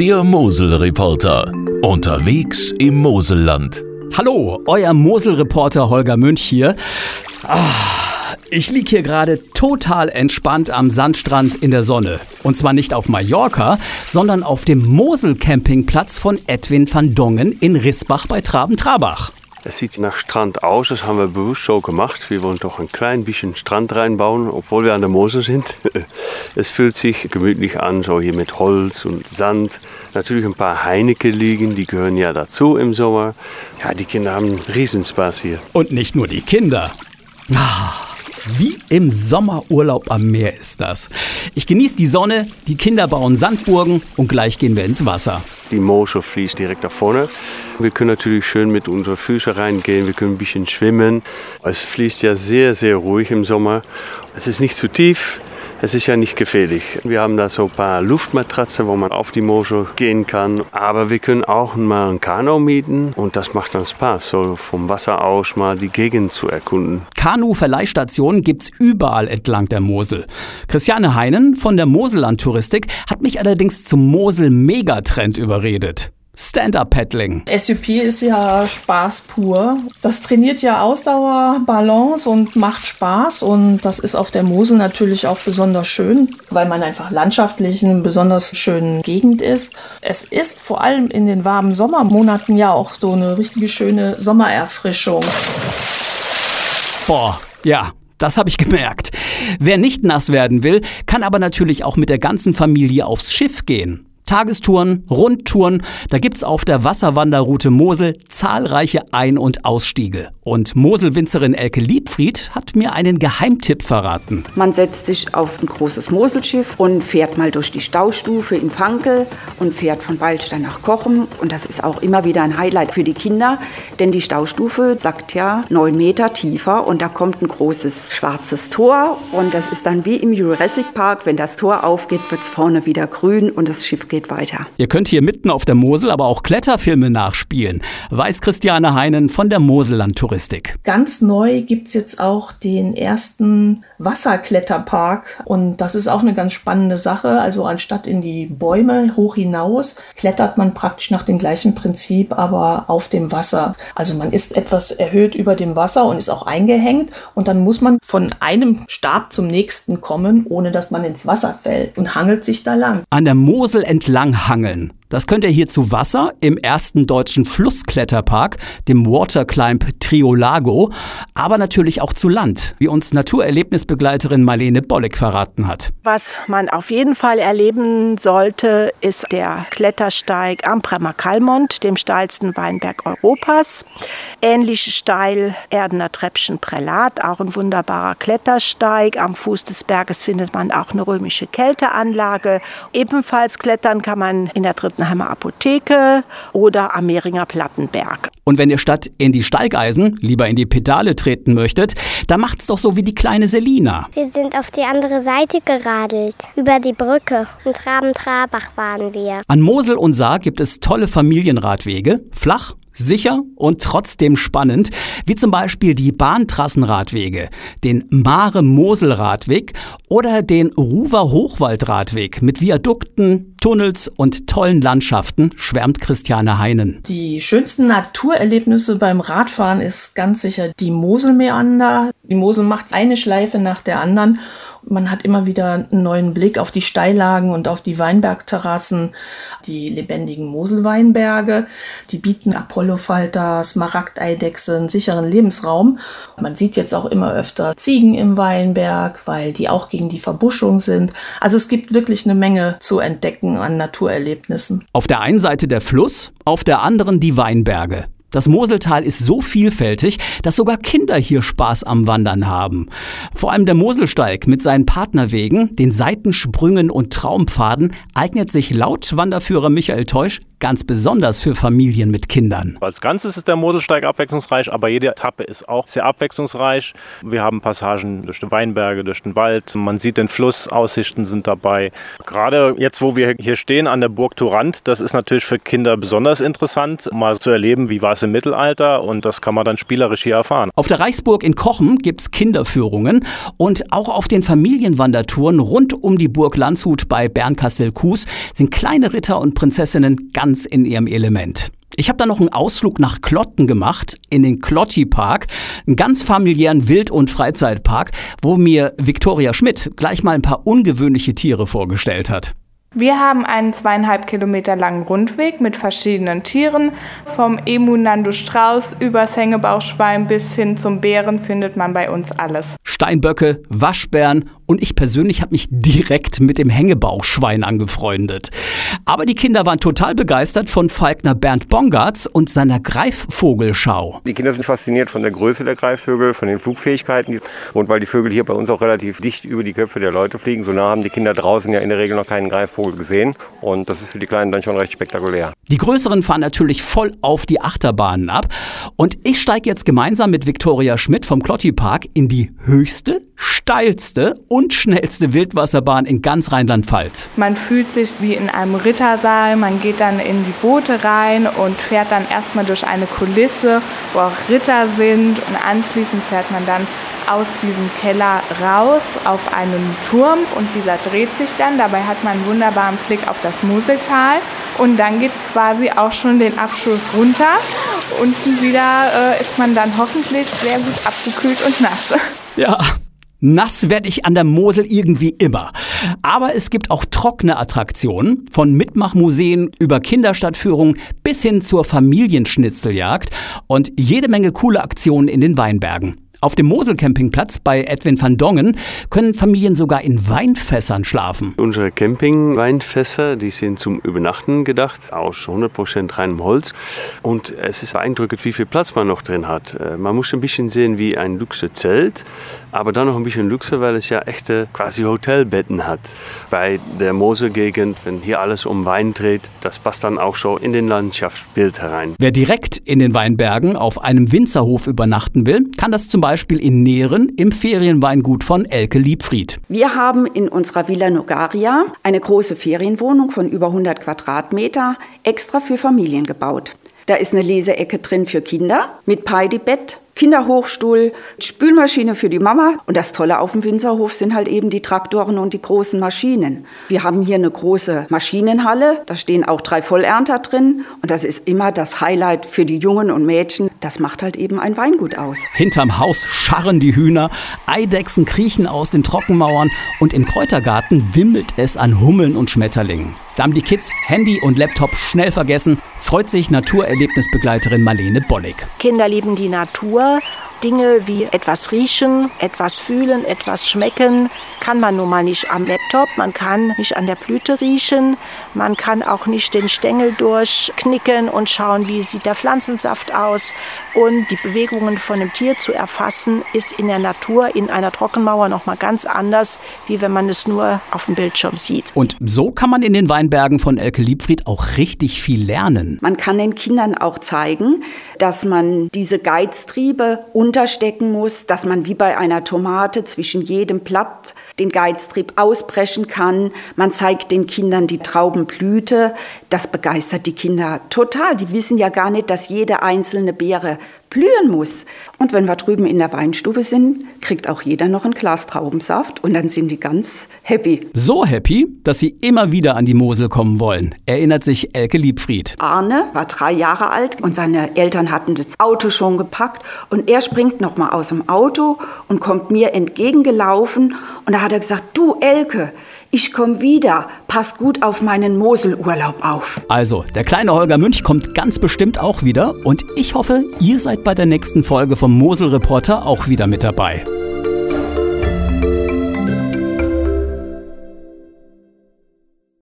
Der Mosel-Reporter. Unterwegs im Moselland. Hallo, euer Mosel-Reporter Holger Münch hier. Ah, ich liege hier gerade total entspannt am Sandstrand in der Sonne. Und zwar nicht auf Mallorca, sondern auf dem Mosel-Campingplatz von Edwin van Dongen in Rissbach bei Traben-Trabach. Es sieht nach Strand aus, das haben wir bewusst so gemacht. Wir wollen doch ein klein bisschen Strand reinbauen, obwohl wir an der Mosel sind. Es fühlt sich gemütlich an, so hier mit Holz und Sand. Natürlich ein paar Heineke liegen, die gehören ja dazu im Sommer. Ja, die Kinder haben Riesenspaß hier. Und nicht nur die Kinder. Ah. Wie im Sommerurlaub am Meer ist das. Ich genieße die Sonne, die Kinder bauen Sandburgen und gleich gehen wir ins Wasser. Die Mosel fließt direkt da vorne. Wir können natürlich schön mit unseren Füßen reingehen, wir können ein bisschen schwimmen. Es fließt ja sehr, sehr ruhig im Sommer. Es ist nicht zu tief, es ist ja nicht gefährlich. Wir haben da so ein paar Luftmatratzen, wo man auf die Mosel gehen kann. Aber wir können auch mal ein Kanu mieten und das macht dann Spaß, so vom Wasser aus mal die Gegend zu erkunden. Kanu-Verleihstationen gibt's überall entlang der Mosel. Christiane Heinen von der Moselland Touristik hat mich allerdings zum Mosel-Megatrend überredet. Stand-up-Paddling. SUP ist ja Spaß pur. Das trainiert ja Ausdauer, Balance und macht Spaß. Und das ist auf der Mosel natürlich auch besonders schön, weil man einfach landschaftlich in einer besonders schönen Gegend ist. Es ist vor allem in den warmen Sommermonaten ja auch so eine richtige schöne Sommererfrischung. Boah, ja, das habe ich gemerkt. Wer nicht nass werden will, kann aber natürlich auch mit der ganzen Familie aufs Schiff gehen. Tagestouren, Rundtouren, da gibt's auf der Wasserwanderroute Mosel zahlreiche Ein- und Ausstiege. Und Moselwinzerin Elke Liebfried hat mir einen Geheimtipp verraten. Man setzt sich auf ein großes Moselschiff und fährt mal durch die Staustufe in Fankel und fährt von Waldstein nach Kochen. Und das ist auch immer wieder ein Highlight für die Kinder, denn die Staustufe sagt ja neun Meter tiefer und da kommt ein großes schwarzes Tor. Und das ist dann wie im Jurassic Park, wenn das Tor aufgeht, wird's vorne wieder grün und das Schiff geht weiter. Ihr könnt hier mitten auf der Mosel aber auch Kletterfilme nachspielen, weiß Christiane Heinen von der Moselland Touristik. Ganz neu gibt's jetzt auch den ersten Wasserkletterpark und das ist auch eine ganz spannende Sache. Also anstatt in die Bäume hoch hinaus, klettert man praktisch nach dem gleichen Prinzip, aber auf dem Wasser. Also man ist etwas erhöht über dem Wasser und ist auch eingehängt und dann muss man von einem Stab zum nächsten kommen, ohne dass man ins Wasser fällt und hangelt sich da lang. An der Mosel entlang hangeln. Das könnt ihr hier zu Wasser im ersten deutschen Flusskletterpark, dem Waterclimb Triolago, aber natürlich auch zu Land, wie uns Naturerlebnisbegleiterin Marlene Bolleck verraten hat. Was man auf jeden Fall erleben sollte, ist der Klettersteig am Bremer Kalmont, dem steilsten Weinberg Europas. Ähnlich steil Erdener Treppchen Prälat, auch ein wunderbarer Klettersteig. Am Fuß des Berges findet man auch eine römische Kälteanlage. Ebenfalls klettern kann man in der dritten Altenheimer Apotheke oder am Mehringer Plattenberg. Und wenn ihr statt in die Steigeisen lieber in die Pedale treten möchtet, dann macht's doch so wie die kleine Selina. Wir sind auf die andere Seite geradelt, über die Brücke. Und Traben-Trabach waren wir. An Mosel und Saar gibt es tolle Familienradwege, flach, sicher und trotzdem spannend, wie zum Beispiel die Bahntrassenradwege, den Mare-Mosel-Radweg oder den Ruwer-Hochwald-Radweg mit Viadukten, Tunnels und tollen Landschaften, schwärmt Christiane Heinen. Die schönsten Naturerlebnisse beim Radfahren ist ganz sicher die Moselmeander. Die Mosel macht eine Schleife nach der anderen man hat immer wieder einen neuen Blick auf die Steillagen und auf die Weinbergterrassen, die lebendigen Moselweinberge. Die bieten Apollofalter, Smaragdeidechse einen sicheren Lebensraum. Man sieht jetzt auch immer öfter Ziegen im Weinberg, weil die auch gegen die Verbuschung sind. Also es gibt wirklich eine Menge zu entdecken an Naturerlebnissen. Auf der einen Seite der Fluss, auf der anderen die Weinberge. Das Moseltal ist so vielfältig, dass sogar Kinder hier Spaß am Wandern haben. Vor allem der Moselsteig mit seinen Partnerwegen, den Seitensprüngen und Traumpfaden eignet sich laut Wanderführer Michael Teusch ganz besonders für Familien mit Kindern. Als Ganzes ist der Moselsteig abwechslungsreich, aber jede Etappe ist auch sehr abwechslungsreich. Wir haben Passagen durch die Weinberge, durch den Wald. Man sieht den Fluss, Aussichten sind dabei. Gerade jetzt, wo wir hier stehen an der Burg Turant, das ist natürlich für Kinder besonders interessant, mal zu erleben, wie war es im Mittelalter und das kann man dann spielerisch hier erfahren. Auf der Reichsburg in Kochen gibt es Kinderführungen und auch auf den Familienwandertouren rund um die Burg Landshut bei Bernkastel-Kues sind kleine Ritter und Prinzessinnen ganz in ihrem Element. Ich habe dann noch einen Ausflug nach Klotten gemacht, in den Klotti Park, einen ganz familiären Wild- und Freizeitpark, wo mir Viktoria Schmidt gleich mal ein paar ungewöhnliche Tiere vorgestellt hat. Wir haben einen zweieinhalb Kilometer langen Rundweg mit verschiedenen Tieren. Vom Emu Nando Strauß übers Hängebauchschwein bis hin zum Bären findet man bei uns alles. Steinböcke, Waschbären und ich persönlich habe mich direkt mit dem Hängebauchschwein angefreundet. Aber die Kinder waren total begeistert von Falkner Bernd Bongartz und seiner Greifvogelschau. Die Kinder sind fasziniert von der Größe der Greifvögel, von den Flugfähigkeiten und weil die Vögel hier bei uns auch relativ dicht über die Köpfe der Leute fliegen, so nah haben die Kinder draußen ja in der Regel noch keinen Greifvogel Vogel gesehen und das ist für die Kleinen dann schon recht spektakulär. Die Größeren fahren natürlich voll auf die Achterbahnen ab und ich steige jetzt gemeinsam mit Viktoria Schmidt vom Klotti Park in die höchste, steilste und schnellste Wildwasserbahn in ganz Rheinland-Pfalz. Man fühlt sich wie in einem Rittersaal, man geht dann in die Boote rein und fährt dann erstmal durch eine Kulisse, wo auch Ritter sind und anschließend fährt man dann aus diesem Keller raus auf einen Turm und dieser dreht sich dann. Dabei hat man einen wunderbaren Blick auf das Moseltal und dann geht es quasi auch schon den Abschuss runter. Unten wieder äh, ist man dann hoffentlich sehr gut abgekühlt und nass. Ja, Nass werde ich an der Mosel irgendwie immer. Aber es gibt auch trockene Attraktionen, von Mitmachmuseen über Kinderstadtführungen bis hin zur Familienschnitzeljagd und jede Menge coole Aktionen in den Weinbergen. Auf dem Mosel-Campingplatz bei Edwin van Dongen können Familien sogar in Weinfässern schlafen. Unsere Camping-Weinfässer, die sind zum Übernachten gedacht, aus 100% reinem Holz. Und es ist beeindruckend, wie viel Platz man noch drin hat. Äh, man muss ein bisschen sehen wie ein Luxe-Zelt, aber dann noch ein bisschen Luxe, weil es ja echte quasi Hotelbetten hat. Bei der Mosel-Gegend, wenn hier alles um Wein dreht, das passt dann auch so in den Landschaftsbild herein. Wer direkt in den Weinbergen auf einem Winzerhof übernachten will, kann das zum Beispiel in Nähren im Ferienweingut von Elke Liebfried. Wir haben in unserer Villa Nogaria eine große Ferienwohnung von über 100 Quadratmeter extra für Familien gebaut. Da ist eine Leseecke drin für Kinder mit Peidibett, Kinderhochstuhl, Spülmaschine für die Mama. Und das Tolle auf dem Winzerhof sind halt eben die Traktoren und die großen Maschinen. Wir haben hier eine große Maschinenhalle, da stehen auch drei Vollernter drin. Und das ist immer das Highlight für die Jungen und Mädchen. Das macht halt eben ein Weingut aus. Hinterm Haus scharren die Hühner, Eidechsen kriechen aus den Trockenmauern und im Kräutergarten wimmelt es an Hummeln und Schmetterlingen. Da haben die Kids Handy und Laptop schnell vergessen, freut sich Naturerlebnisbegleiterin Marlene Bollig. Kinder lieben die Natur Oh. Dinge wie etwas riechen, etwas fühlen, etwas schmecken, kann man nun mal nicht am Laptop. Man kann nicht an der Blüte riechen. Man kann auch nicht den Stängel durchknicken und schauen, wie sieht der Pflanzensaft aus. Und die Bewegungen von dem Tier zu erfassen, ist in der Natur, in einer Trockenmauer noch mal ganz anders, wie wenn man es nur auf dem Bildschirm sieht. Und so kann man in den Weinbergen von Elke Liebfried auch richtig viel lernen. Man kann den Kindern auch zeigen, dass man diese Geiztriebe unterstecken muss, dass man wie bei einer Tomate zwischen jedem Blatt den Geiztrieb ausbrechen kann. Man zeigt den Kindern die Traubenblüte. Das begeistert die Kinder total. Die wissen ja gar nicht, dass jede einzelne Beere blühen muss. Und wenn wir drüben in der Weinstube sind, kriegt auch jeder noch ein Glas Traubensaft und dann sind die ganz happy. So happy, dass sie immer wieder an die Mosel kommen wollen, erinnert sich Elke Liebfried. Arne war drei Jahre alt und seine Eltern hatten das Auto schon gepackt und er springt noch mal aus dem Auto und kommt mir entgegengelaufen und da hat er gesagt, du Elke, ich komme wieder, pass gut auf meinen Moselurlaub auf. Also, der kleine Holger Münch kommt ganz bestimmt auch wieder und ich hoffe, ihr seid bei der nächsten Folge vom Mosel Reporter auch wieder mit dabei.